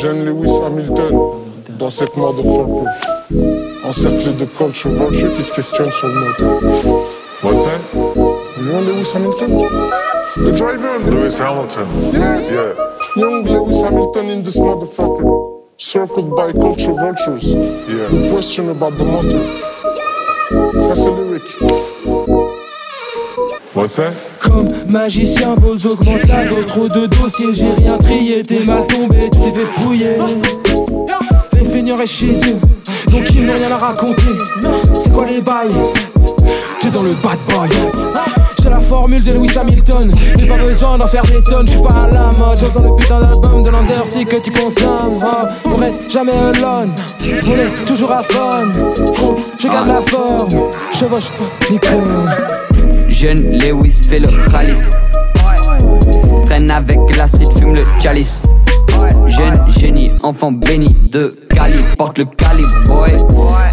Jeune Lewis Hamilton dans cette motherfucker. Encerclé de culture vulture qui se questionne sur le moteur. What's that? You know Lewis Hamilton? The driver. Lewis Hamilton. Yes. Yeah. Young Lewis Hamilton in this motherfucker. Circled by culture vultures. Yeah. Question about the motor. That's a lyric. Comme magicien, Boz augmente la dose. Trop de dossiers, j'ai rien trié. T'es mal tombé, tu t'es fait fouiller. Les feignants restent chez eux, donc ils n'ont rien à raconter. C'est quoi les bails? T'es dans le bad boy. J'ai la formule de Lewis Hamilton, mais pas besoin d'en faire des tonnes. J'suis pas à la mode, sauf dans le putain d'album de l'Undersea que tu consommes. Oh, on reste jamais alone, on est toujours à fond. Je garde la forme, chevauche, Nicole. Jeune Lewis fait le ralice. Traîne avec la street, fume le chalice. Jeune génie, enfant béni de Cali, porte le calibre, boy.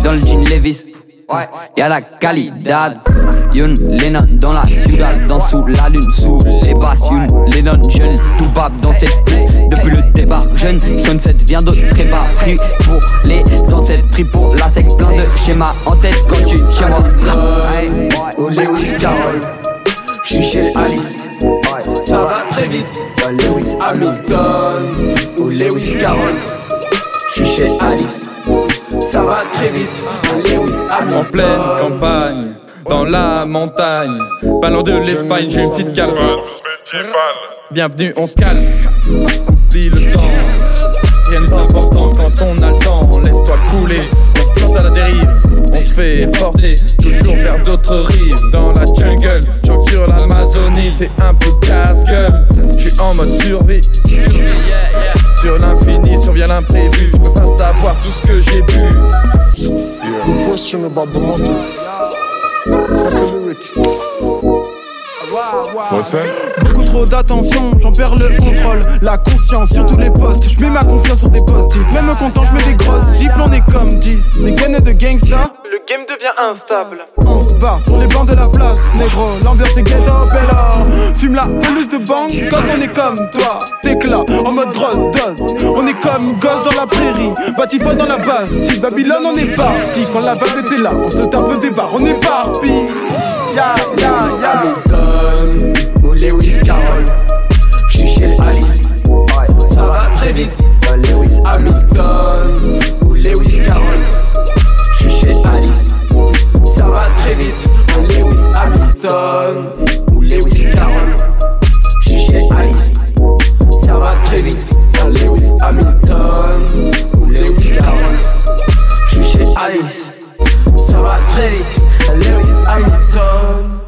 Dans le jean Levis, y'a la qualidad. Youn Lennon dans la ciudad, dans sous la lune, sous les basses. Youn Lennon jeune, tout bab dans cette piste. Depuis le départ, jeune, sunset vient de très bas. Pris pour les ancêtres, pris pour la sec, plein de schémas en tête quand tu chez moi. Carroll, j'suis chez Alice. Ça va très vite. Lewis Hamilton ou Lewis Carroll, j'suis chez Alice. Ça va très vite. Lewis En Hamilton. pleine campagne, dans la montagne, ballon de l'Espagne, j'ai une petite calme. Bienvenue, on se calme. Oublie le temps. Rien n'est important quand on a le temps. Laisse-toi couler. On flotte à la dérive. On se fait porter toujours vers d'autres rives. Dans la jungle, choc sur l'Amazonie, c'est un peu casse-gueule. J'suis en mode survie. Sur l'infini, survient l'imprévu. Tu peux pas savoir tout ce que j'ai. We question about the motor. That's a lyric. Beaucoup trop d'attention, j'en perds le contrôle, la conscience sur tous les postes. Je mets ma confiance sur des post-it, même content, je mets des grosses gifles, on est comme 10. Des gaines de gangsta, le game devient instable. On se barre sur les bancs de la place, négro, l'ambiance est ghetto, bella. Fume la pelouse de banque quand on est comme toi. T'éclat, en mode grosse dose. On est comme gosse dans la prairie, Batifon dans la Bastille. Babylone, on est parti. Quand la vague était là, on se tape des barres, on est parti. Ya, ya, ya. Hamilton ou Lewis Carroll, j'suis chez Alice. Ça va très vite. Lewis Hamilton ou Lewis Carroll, j'suis chez Alice. Ça va très vite. Lewis Hamilton.